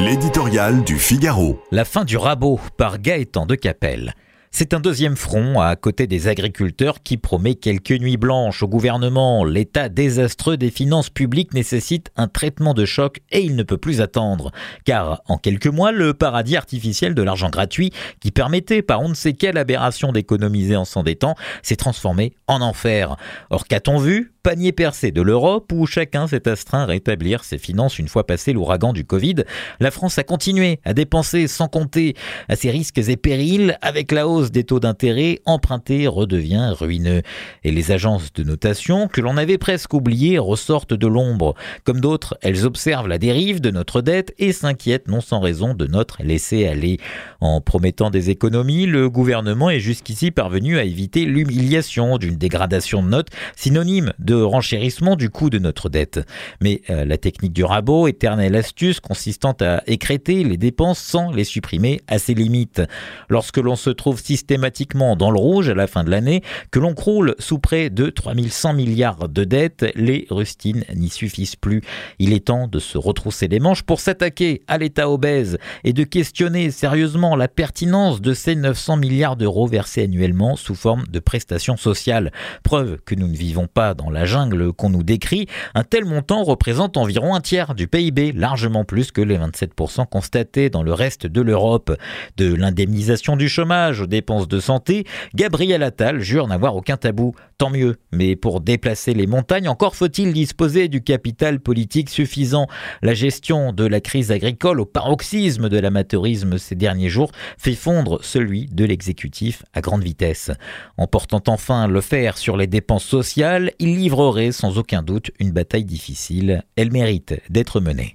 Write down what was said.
L'éditorial du Figaro. La fin du rabot par Gaëtan de Capelle. C'est un deuxième front à côté des agriculteurs qui promet quelques nuits blanches au gouvernement. L'état désastreux des finances publiques nécessite un traitement de choc et il ne peut plus attendre. Car en quelques mois, le paradis artificiel de l'argent gratuit qui permettait par on ne sait quelle aberration d'économiser en s'endettant s'est transformé en enfer. Or qu'a-t-on vu? Panier percé de l'Europe où chacun s'est astreint à rétablir ses finances une fois passé l'ouragan du Covid. La France a continué à dépenser sans compter à ses risques et périls avec la hausse des taux d'intérêt, emprunter redevient ruineux. Et les agences de notation, que l'on avait presque oubliées, ressortent de l'ombre. Comme d'autres, elles observent la dérive de notre dette et s'inquiètent non sans raison de notre laisser-aller. En promettant des économies, le gouvernement est jusqu'ici parvenu à éviter l'humiliation d'une dégradation de notes, synonyme de renchérissement du coût de notre dette. Mais euh, la technique du rabot, éternelle astuce consistant à écréter les dépenses sans les supprimer à ses limites. Lorsque l'on se trouve systématiquement dans le rouge à la fin de l'année, que l'on croule sous près de 3100 milliards de dettes, les rustines n'y suffisent plus. Il est temps de se retrousser les manches pour s'attaquer à l'État obèse et de questionner sérieusement la pertinence de ces 900 milliards d'euros versés annuellement sous forme de prestations sociales. Preuve que nous ne vivons pas dans la jungle qu'on nous décrit, un tel montant représente environ un tiers du PIB, largement plus que les 27% constatés dans le reste de l'Europe. De l'indemnisation du chômage aux dépenses de santé, Gabriel Attal jure n'avoir aucun tabou. Tant mieux, mais pour déplacer les montagnes, encore faut-il disposer du capital politique suffisant. La gestion de la crise agricole au paroxysme de l'amateurisme ces derniers jours fait fondre celui de l'exécutif à grande vitesse. En portant enfin le fer sur les dépenses sociales, il livre sans aucun doute une bataille difficile. Elle mérite d'être menée.